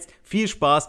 jetzt viel Spaß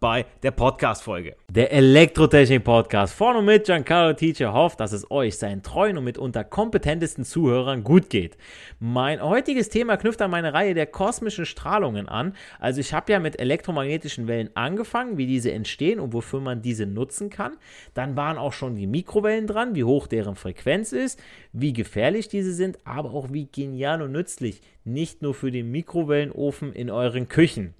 bei der Podcast-Folge. Der Elektrotechnik-Podcast von und mit Giancarlo Teacher hofft, dass es euch, seinen treuen und mitunter kompetentesten Zuhörern gut geht. Mein heutiges Thema knüpft an meine Reihe der kosmischen Strahlungen an. Also ich habe ja mit elektromagnetischen Wellen angefangen, wie diese entstehen und wofür man diese nutzen kann. Dann waren auch schon die Mikrowellen dran, wie hoch deren Frequenz ist, wie gefährlich diese sind, aber auch wie genial und nützlich, nicht nur für den Mikrowellenofen in euren Küchen.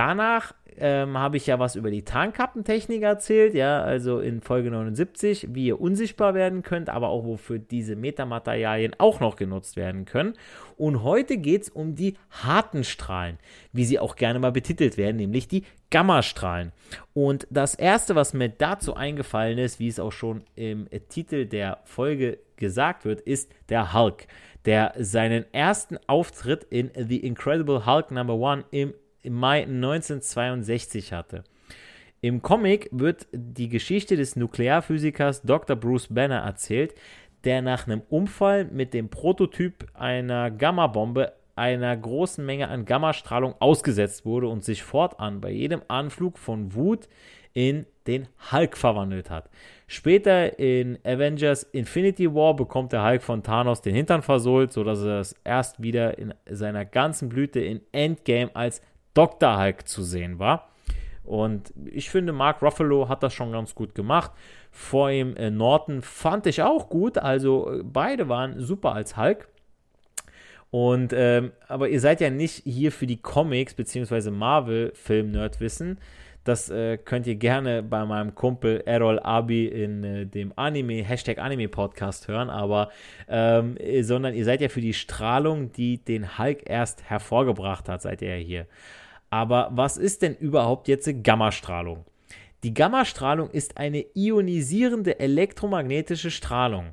Danach ähm, habe ich ja was über die Tarnkappentechnik erzählt, ja, also in Folge 79, wie ihr unsichtbar werden könnt, aber auch wofür diese Metamaterialien auch noch genutzt werden können. Und heute geht es um die harten Strahlen, wie sie auch gerne mal betitelt werden, nämlich die Gammastrahlen. Und das erste, was mir dazu eingefallen ist, wie es auch schon im Titel der Folge gesagt wird, ist der Hulk, der seinen ersten Auftritt in The Incredible Hulk Number One im im Mai 1962 hatte. Im Comic wird die Geschichte des Nuklearphysikers Dr. Bruce Banner erzählt, der nach einem Unfall mit dem Prototyp einer Gammabombe einer großen Menge an Gammastrahlung ausgesetzt wurde und sich fortan bei jedem Anflug von Wut in den Hulk verwandelt hat. Später in Avengers Infinity War bekommt der Hulk von Thanos den Hintern versohlt, sodass er das erst wieder in seiner ganzen Blüte in Endgame als Dr. Hulk zu sehen war. Und ich finde, Mark Ruffalo hat das schon ganz gut gemacht. Vor ihm äh, Norton fand ich auch gut. Also äh, beide waren super als Hulk. Und ähm, aber ihr seid ja nicht hier für die Comics bzw. Marvel-Film-Nerd-Wissen. Das äh, könnt ihr gerne bei meinem Kumpel Errol Abi in äh, dem Anime, Hashtag Anime Podcast hören, aber ähm, sondern ihr seid ja für die Strahlung, die den Hulk erst hervorgebracht hat, seid ihr ja hier. Aber was ist denn überhaupt jetzt Gammastrahlung? Die Gammastrahlung ist eine ionisierende elektromagnetische Strahlung.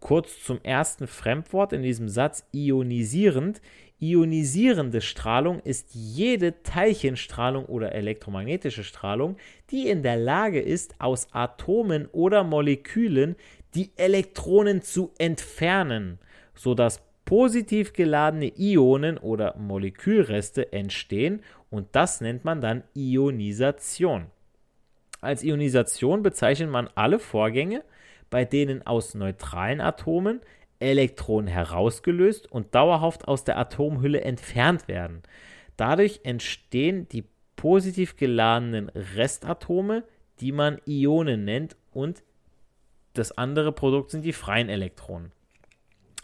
Kurz zum ersten Fremdwort in diesem Satz ionisierend. Ionisierende Strahlung ist jede Teilchenstrahlung oder elektromagnetische Strahlung, die in der Lage ist, aus Atomen oder Molekülen die Elektronen zu entfernen, sodass positiv geladene Ionen oder Molekülreste entstehen und das nennt man dann Ionisation. Als Ionisation bezeichnet man alle Vorgänge, bei denen aus neutralen Atomen Elektronen herausgelöst und dauerhaft aus der Atomhülle entfernt werden. Dadurch entstehen die positiv geladenen Restatome, die man Ionen nennt, und das andere Produkt sind die freien Elektronen.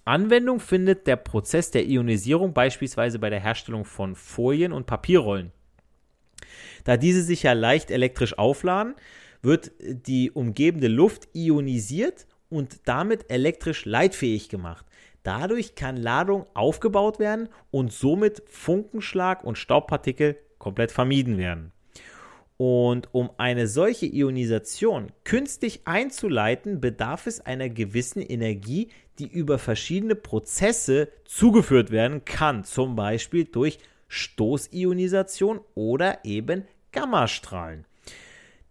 Anwendung findet der Prozess der Ionisierung beispielsweise bei der Herstellung von Folien und Papierrollen. Da diese sich ja leicht elektrisch aufladen, wird die umgebende Luft ionisiert und damit elektrisch leitfähig gemacht. Dadurch kann Ladung aufgebaut werden und somit Funkenschlag und Staubpartikel komplett vermieden werden. Und um eine solche Ionisation künstlich einzuleiten, bedarf es einer gewissen Energie, die über verschiedene Prozesse zugeführt werden kann, zum Beispiel durch Stoßionisation oder eben Gammastrahlen.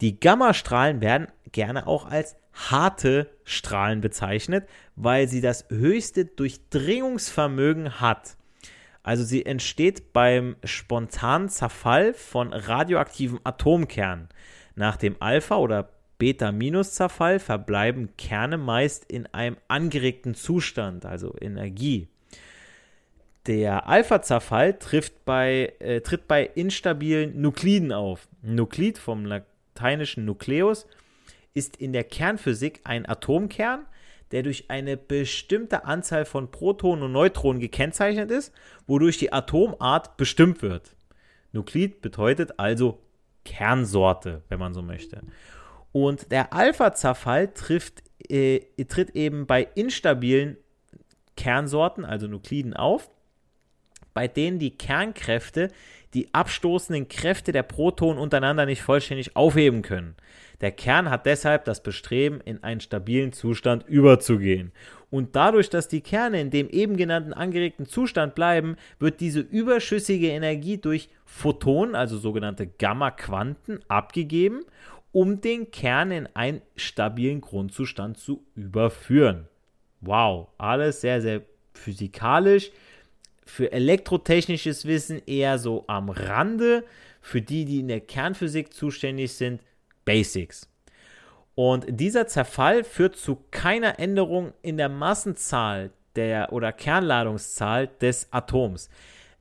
Die Gammastrahlen werden gerne auch als harte Strahlen bezeichnet, weil sie das höchste Durchdringungsvermögen hat. Also sie entsteht beim spontanen Zerfall von radioaktiven Atomkernen. Nach dem Alpha- oder Beta-Zerfall verbleiben Kerne meist in einem angeregten Zustand, also Energie. Der Alpha-Zerfall äh, tritt bei instabilen Nukliden auf. Nuklid vom lateinischen Nukleus ist in der Kernphysik ein Atomkern, der durch eine bestimmte Anzahl von Protonen und Neutronen gekennzeichnet ist, wodurch die Atomart bestimmt wird. Nuklid bedeutet also Kernsorte, wenn man so möchte. Und der Alpha-Zerfall äh, tritt eben bei instabilen Kernsorten, also Nukliden, auf, bei denen die Kernkräfte die abstoßenden Kräfte der Protonen untereinander nicht vollständig aufheben können. Der Kern hat deshalb das Bestreben, in einen stabilen Zustand überzugehen. Und dadurch, dass die Kerne in dem eben genannten angeregten Zustand bleiben, wird diese überschüssige Energie durch Photonen, also sogenannte Gamma-Quanten, abgegeben, um den Kern in einen stabilen Grundzustand zu überführen. Wow, alles sehr, sehr physikalisch. Für elektrotechnisches Wissen eher so am Rande. Für die, die in der Kernphysik zuständig sind, Basics. Und dieser Zerfall führt zu keiner Änderung in der Massenzahl der oder Kernladungszahl des Atoms.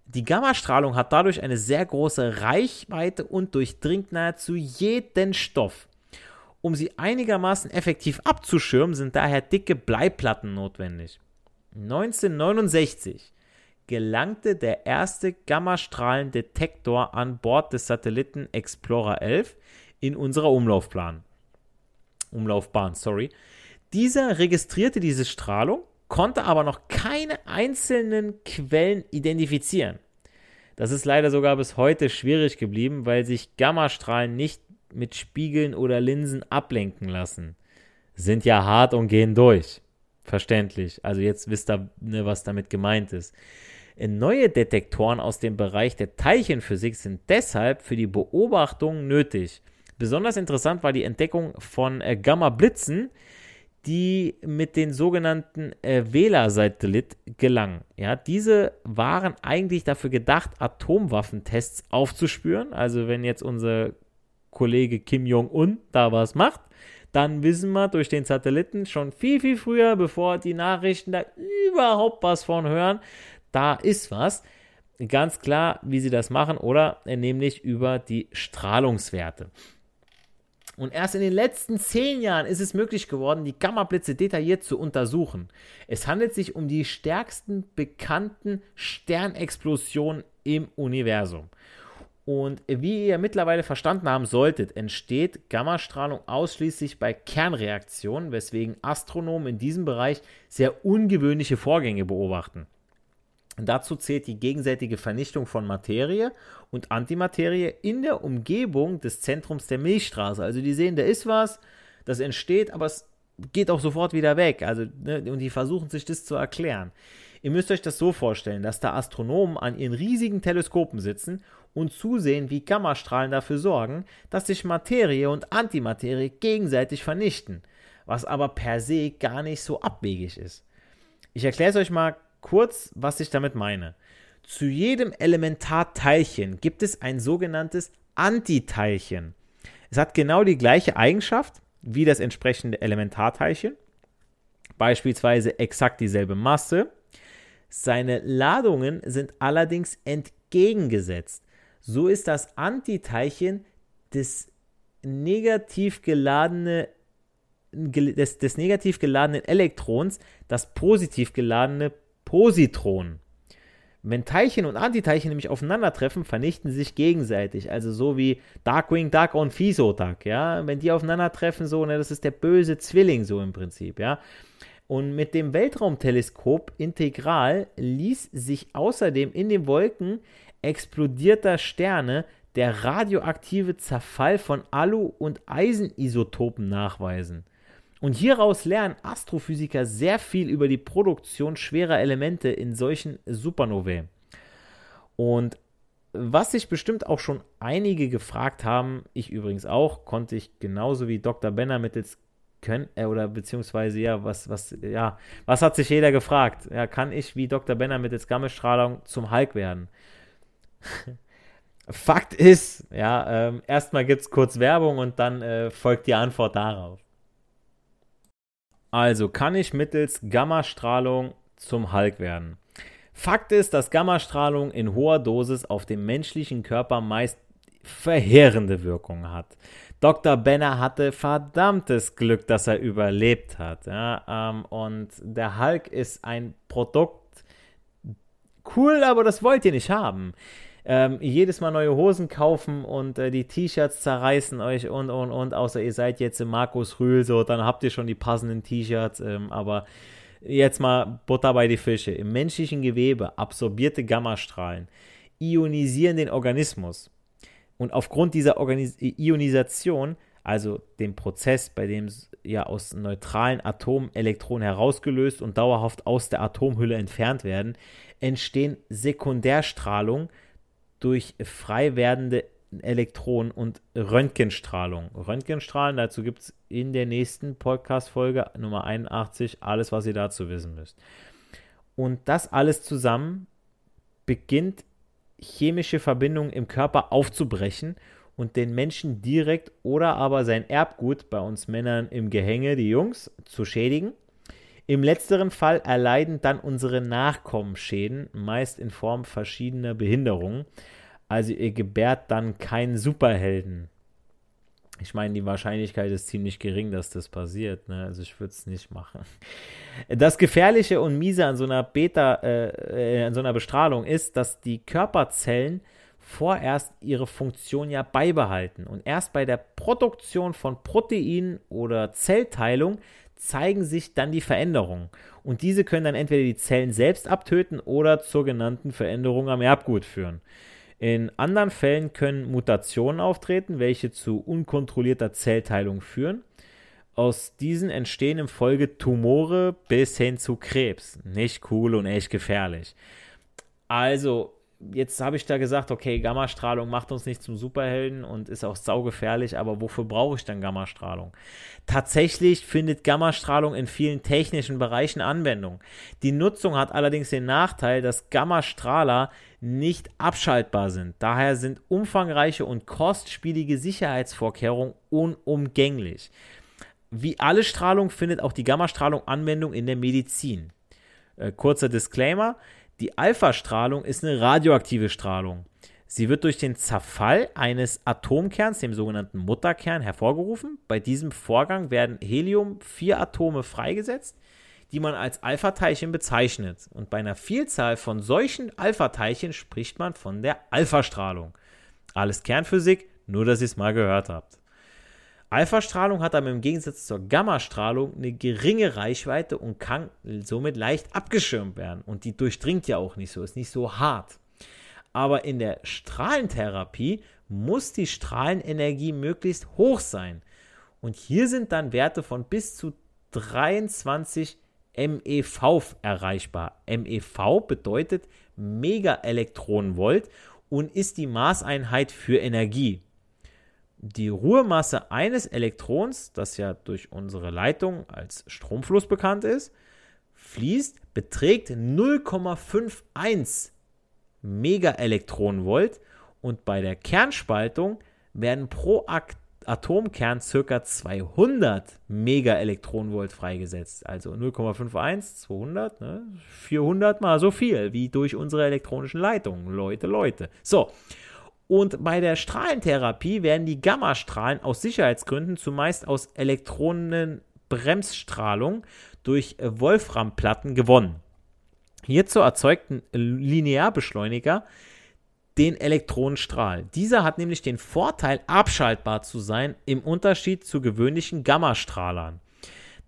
Die Gammastrahlung hat dadurch eine sehr große Reichweite und durchdringt nahezu jeden Stoff. Um sie einigermaßen effektiv abzuschirmen, sind daher dicke Bleiplatten notwendig. 1969 gelangte der erste Gammastrahlendetektor an Bord des Satelliten Explorer 11 in unserer Umlaufbahn. Umlaufbahn, sorry. Dieser registrierte diese Strahlung, konnte aber noch keine einzelnen Quellen identifizieren. Das ist leider sogar bis heute schwierig geblieben, weil sich Gammastrahlen nicht mit Spiegeln oder Linsen ablenken lassen. Sind ja hart und gehen durch. Verständlich. Also jetzt wisst ihr, ne, was damit gemeint ist. Neue Detektoren aus dem Bereich der Teilchenphysik sind deshalb für die Beobachtung nötig. Besonders interessant war die Entdeckung von äh, Gamma-Blitzen, die mit den sogenannten äh, Vela-Satellit gelangen. Ja, diese waren eigentlich dafür gedacht, Atomwaffentests aufzuspüren. Also wenn jetzt unser Kollege Kim Jong-un da was macht, dann wissen wir durch den Satelliten schon viel, viel früher, bevor die Nachrichten da überhaupt was von hören, da ist was. Ganz klar, wie sie das machen, oder nämlich über die Strahlungswerte. Und erst in den letzten zehn Jahren ist es möglich geworden, die Gammablitze detailliert zu untersuchen. Es handelt sich um die stärksten bekannten Sternexplosionen im Universum. Und wie ihr mittlerweile verstanden haben solltet, entsteht Gammastrahlung ausschließlich bei Kernreaktionen, weswegen Astronomen in diesem Bereich sehr ungewöhnliche Vorgänge beobachten. Dazu zählt die gegenseitige Vernichtung von Materie und Antimaterie in der Umgebung des Zentrums der Milchstraße. Also die sehen, da ist was, das entsteht, aber es geht auch sofort wieder weg. Also, ne, und die versuchen sich das zu erklären. Ihr müsst euch das so vorstellen, dass da Astronomen an ihren riesigen Teleskopen sitzen und zusehen, wie Gammastrahlen dafür sorgen, dass sich Materie und Antimaterie gegenseitig vernichten, was aber per se gar nicht so abwegig ist. Ich erkläre es euch mal Kurz, was ich damit meine. Zu jedem Elementarteilchen gibt es ein sogenanntes Antiteilchen. Es hat genau die gleiche Eigenschaft wie das entsprechende Elementarteilchen, beispielsweise exakt dieselbe Masse. Seine Ladungen sind allerdings entgegengesetzt. So ist das Antiteilchen das negativ geladene des, des negativ geladenen Elektrons das positiv geladene Positronen. Wenn Teilchen und Antiteilchen nämlich aufeinandertreffen, vernichten sie sich gegenseitig. Also so wie Darkwing Duck und Fisodak, ja. Wenn die aufeinandertreffen, so, ne, das ist der böse Zwilling, so im Prinzip, ja. Und mit dem Weltraumteleskop Integral ließ sich außerdem in den Wolken explodierter Sterne der radioaktive Zerfall von Alu- und Eisenisotopen nachweisen. Und hieraus lernen Astrophysiker sehr viel über die Produktion schwerer Elemente in solchen Supernovae. Und was sich bestimmt auch schon einige gefragt haben, ich übrigens auch, konnte ich genauso wie Dr. Benner mittels können, äh, oder beziehungsweise ja, was, was, ja, was hat sich jeder gefragt? Ja, kann ich wie Dr. Benner mittels Gammastrahlung zum Hulk werden? Fakt ist, ja, ähm, erstmal gibt es kurz Werbung und dann äh, folgt die Antwort darauf. Also kann ich mittels Gammastrahlung zum Hulk werden. Fakt ist, dass Gammastrahlung in hoher Dosis auf dem menschlichen Körper meist verheerende Wirkungen hat. Dr. Benner hatte verdammtes Glück, dass er überlebt hat. Ja, ähm, und der Hulk ist ein Produkt. Cool, aber das wollt ihr nicht haben ähm, jedes Mal neue Hosen kaufen und äh, die T-Shirts zerreißen euch und, und, und, außer ihr seid jetzt im Markus Rühl, so, dann habt ihr schon die passenden T-Shirts, ähm, aber jetzt mal Butter bei die Fische. Im menschlichen Gewebe absorbierte Gammastrahlen ionisieren den Organismus. Und aufgrund dieser Organis Ionisation, also dem Prozess, bei dem ja aus neutralen Atomen Elektronen herausgelöst und dauerhaft aus der Atomhülle entfernt werden, entstehen Sekundärstrahlung, durch frei werdende Elektronen und Röntgenstrahlung. Röntgenstrahlen, dazu gibt es in der nächsten Podcast-Folge Nummer 81 alles, was ihr dazu wissen müsst. Und das alles zusammen beginnt chemische Verbindungen im Körper aufzubrechen und den Menschen direkt oder aber sein Erbgut, bei uns Männern im Gehänge, die Jungs, zu schädigen. Im letzteren Fall erleiden dann unsere Nachkommen Schäden, meist in Form verschiedener Behinderungen. Also ihr gebärt dann keinen Superhelden. Ich meine, die Wahrscheinlichkeit ist ziemlich gering, dass das passiert. Ne? Also ich würde es nicht machen. Das Gefährliche und Miese an so einer Beta, äh, äh, an so einer Bestrahlung ist, dass die Körperzellen vorerst ihre Funktion ja beibehalten. Und erst bei der Produktion von Proteinen oder Zellteilung zeigen sich dann die Veränderungen. Und diese können dann entweder die Zellen selbst abtöten oder zur genannten Veränderung am Erbgut führen. In anderen Fällen können Mutationen auftreten, welche zu unkontrollierter Zellteilung führen. Aus diesen entstehen im Folge Tumore bis hin zu Krebs. Nicht cool und echt gefährlich. Also, jetzt habe ich da gesagt, okay, Gammastrahlung macht uns nicht zum Superhelden und ist auch saugefährlich, aber wofür brauche ich dann Gammastrahlung? Tatsächlich findet Gammastrahlung in vielen technischen Bereichen Anwendung. Die Nutzung hat allerdings den Nachteil, dass Gammastrahler nicht abschaltbar sind. Daher sind umfangreiche und kostspielige Sicherheitsvorkehrungen unumgänglich. Wie alle Strahlung findet auch die Gammastrahlung Anwendung in der Medizin. Äh, kurzer Disclaimer: Die Alpha-Strahlung ist eine radioaktive Strahlung. Sie wird durch den Zerfall eines Atomkerns, dem sogenannten Mutterkern, hervorgerufen. Bei diesem Vorgang werden Helium-4-Atome freigesetzt, die man als Alpha-Teilchen bezeichnet. Und bei einer Vielzahl von solchen Alpha-Teilchen spricht man von der Alpha-Strahlung. Alles Kernphysik, nur dass ihr es mal gehört habt. Alpha-Strahlung hat aber im Gegensatz zur Gamma-Strahlung eine geringe Reichweite und kann somit leicht abgeschirmt werden. Und die durchdringt ja auch nicht so, ist nicht so hart. Aber in der Strahlentherapie muss die Strahlenenergie möglichst hoch sein. Und hier sind dann Werte von bis zu 23 MEV erreichbar. MEV bedeutet Megaelektronenvolt und ist die Maßeinheit für Energie. Die Ruhemasse eines Elektrons, das ja durch unsere Leitung als Stromfluss bekannt ist, fließt, beträgt 0,51 Megaelektronenvolt und bei der Kernspaltung werden pro Atomkern ca. 200 Megaelektronenvolt freigesetzt. Also 0,51, 200, ne? 400 mal so viel wie durch unsere elektronischen Leitungen. Leute, Leute. So. Und bei der Strahlentherapie werden die Gammastrahlen aus Sicherheitsgründen zumeist aus Elektronenbremsstrahlung durch Wolframplatten gewonnen. Hierzu erzeugten Linearbeschleuniger den Elektronenstrahl. Dieser hat nämlich den Vorteil, abschaltbar zu sein im Unterschied zu gewöhnlichen Gammastrahlern.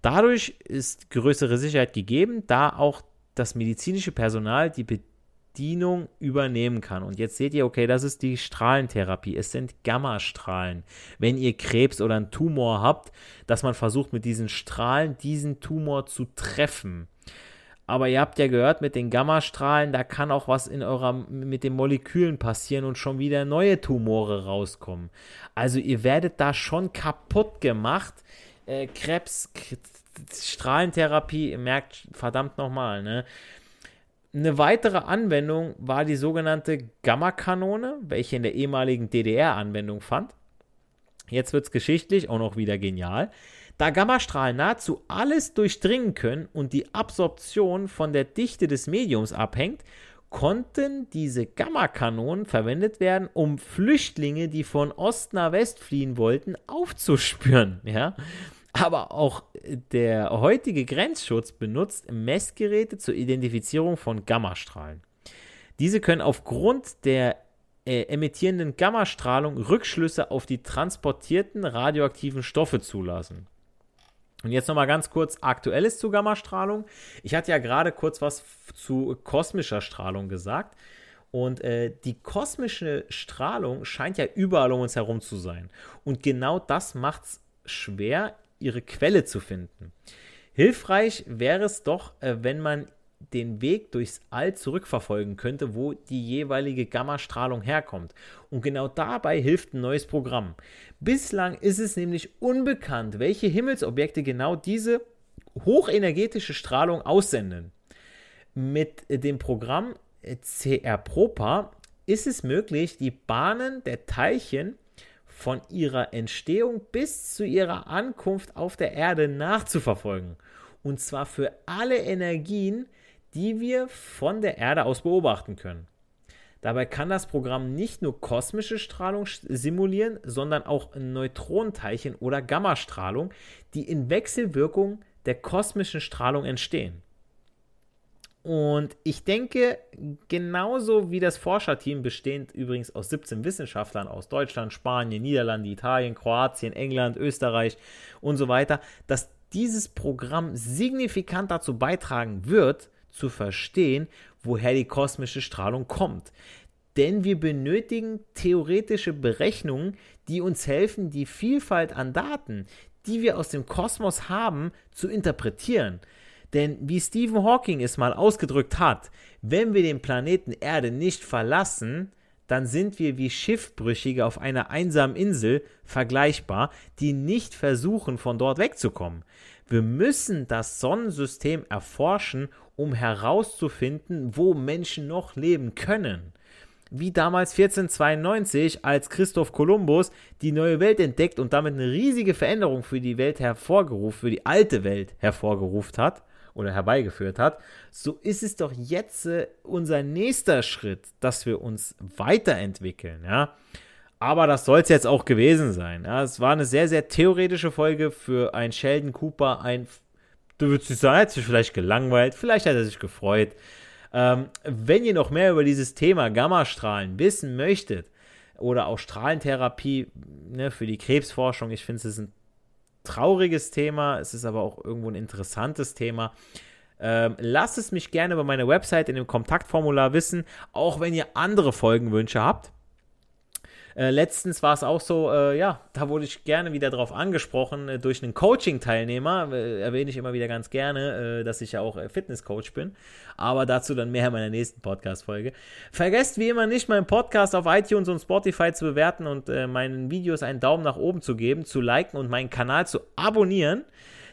Dadurch ist größere Sicherheit gegeben, da auch das medizinische Personal die Bedienung übernehmen kann. Und jetzt seht ihr, okay, das ist die Strahlentherapie. Es sind Gammastrahlen. Wenn ihr Krebs oder einen Tumor habt, dass man versucht mit diesen Strahlen diesen Tumor zu treffen. Aber ihr habt ja gehört, mit den Gammastrahlen, da kann auch was in eurer, mit den Molekülen passieren und schon wieder neue Tumore rauskommen. Also ihr werdet da schon kaputt gemacht. Äh, Krebs, Strahlentherapie, ihr merkt verdammt nochmal, ne? Eine weitere Anwendung war die sogenannte Gammakanone, welche in der ehemaligen DDR Anwendung fand. Jetzt wird es geschichtlich auch noch wieder genial. Da Gammastrahlen nahezu alles durchdringen können und die Absorption von der Dichte des Mediums abhängt, konnten diese Gammakanonen verwendet werden, um Flüchtlinge, die von Ost nach West fliehen wollten, aufzuspüren. Ja? Aber auch der heutige Grenzschutz benutzt Messgeräte zur Identifizierung von Gammastrahlen. Diese können aufgrund der äh, emittierenden Gammastrahlung Rückschlüsse auf die transportierten radioaktiven Stoffe zulassen. Und jetzt nochmal ganz kurz Aktuelles zu Gammastrahlung. Ich hatte ja gerade kurz was zu kosmischer Strahlung gesagt. Und äh, die kosmische Strahlung scheint ja überall um uns herum zu sein. Und genau das macht es schwer, ihre Quelle zu finden. Hilfreich wäre es doch, äh, wenn man den Weg durchs All zurückverfolgen könnte, wo die jeweilige Gammastrahlung herkommt. Und genau dabei hilft ein neues Programm. Bislang ist es nämlich unbekannt, welche Himmelsobjekte genau diese hochenergetische Strahlung aussenden. Mit dem Programm CR Propa ist es möglich, die Bahnen der Teilchen von ihrer Entstehung bis zu ihrer Ankunft auf der Erde nachzuverfolgen. Und zwar für alle Energien, die wir von der Erde aus beobachten können. Dabei kann das Programm nicht nur kosmische Strahlung simulieren, sondern auch Neutronenteilchen oder Gammastrahlung, die in Wechselwirkung der kosmischen Strahlung entstehen. Und ich denke, genauso wie das Forscherteam, bestehend übrigens aus 17 Wissenschaftlern aus Deutschland, Spanien, Niederlande, Italien, Kroatien, England, Österreich und so weiter, dass dieses Programm signifikant dazu beitragen wird, zu verstehen, woher die kosmische Strahlung kommt. Denn wir benötigen theoretische Berechnungen, die uns helfen, die Vielfalt an Daten, die wir aus dem Kosmos haben, zu interpretieren. Denn wie Stephen Hawking es mal ausgedrückt hat, wenn wir den Planeten Erde nicht verlassen, dann sind wir wie Schiffbrüchige auf einer einsamen Insel vergleichbar, die nicht versuchen, von dort wegzukommen. Wir müssen das Sonnensystem erforschen, um herauszufinden, wo Menschen noch leben können. Wie damals 1492, als Christoph Kolumbus die neue Welt entdeckt und damit eine riesige Veränderung für die Welt hervorgerufen, für die alte Welt hervorgerufen hat oder herbeigeführt hat, so ist es doch jetzt äh, unser nächster Schritt, dass wir uns weiterentwickeln, ja. Aber das soll es jetzt auch gewesen sein. Ja. Es war eine sehr, sehr theoretische Folge für einen Sheldon Cooper, ein Du würdest sagen, er hat sich vielleicht gelangweilt, vielleicht hat er sich gefreut. Ähm, wenn ihr noch mehr über dieses Thema Gammastrahlen wissen möchtet oder auch Strahlentherapie ne, für die Krebsforschung, ich finde es ist ein trauriges Thema, es ist aber auch irgendwo ein interessantes Thema. Ähm, lasst es mich gerne über meine Website in dem Kontaktformular wissen, auch wenn ihr andere Folgenwünsche habt. Äh, letztens war es auch so, äh, ja, da wurde ich gerne wieder drauf angesprochen äh, durch einen Coaching-Teilnehmer. Äh, erwähne ich immer wieder ganz gerne, äh, dass ich ja auch Fitnesscoach bin. Aber dazu dann mehr in meiner nächsten Podcast-Folge. Vergesst wie immer nicht, meinen Podcast auf iTunes und Spotify zu bewerten und meinen Videos einen Daumen nach oben zu geben, zu liken und meinen Kanal zu abonnieren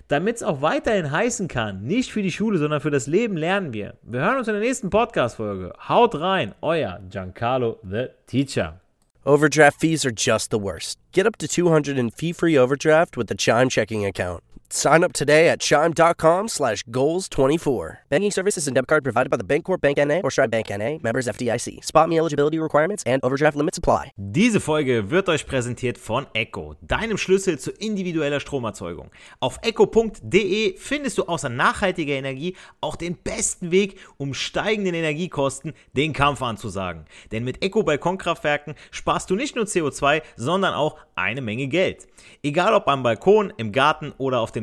damit es auch weiterhin heißen kann, nicht für die Schule, sondern für das Leben lernen wir. Wir hören uns in der nächsten Podcast-Folge. Haut rein, euer Giancarlo the Teacher. Overdraft fees are just the worst. Get up to 200 in fee-free overdraft with the Chime checking account. Sign up today at chime.com slash goals24. Banking services and debit card provided by the Bancorp Bank N.A. or Stride Bank N.A. Members FDIC. Spot me eligibility requirements and overdraft limits apply. Diese Folge wird euch präsentiert von Echo, deinem Schlüssel zu individueller Stromerzeugung. Auf echo.de findest du außer nachhaltiger Energie auch den besten Weg, um steigenden Energiekosten den Kampf anzusagen. Denn mit Echo Balkonkraftwerken sparst du nicht nur CO2, sondern auch eine Menge Geld. Egal ob am Balkon, im Garten oder auf dem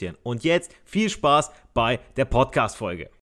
produzieren. Und jetzt viel Spaß bei der Podcast-Folge.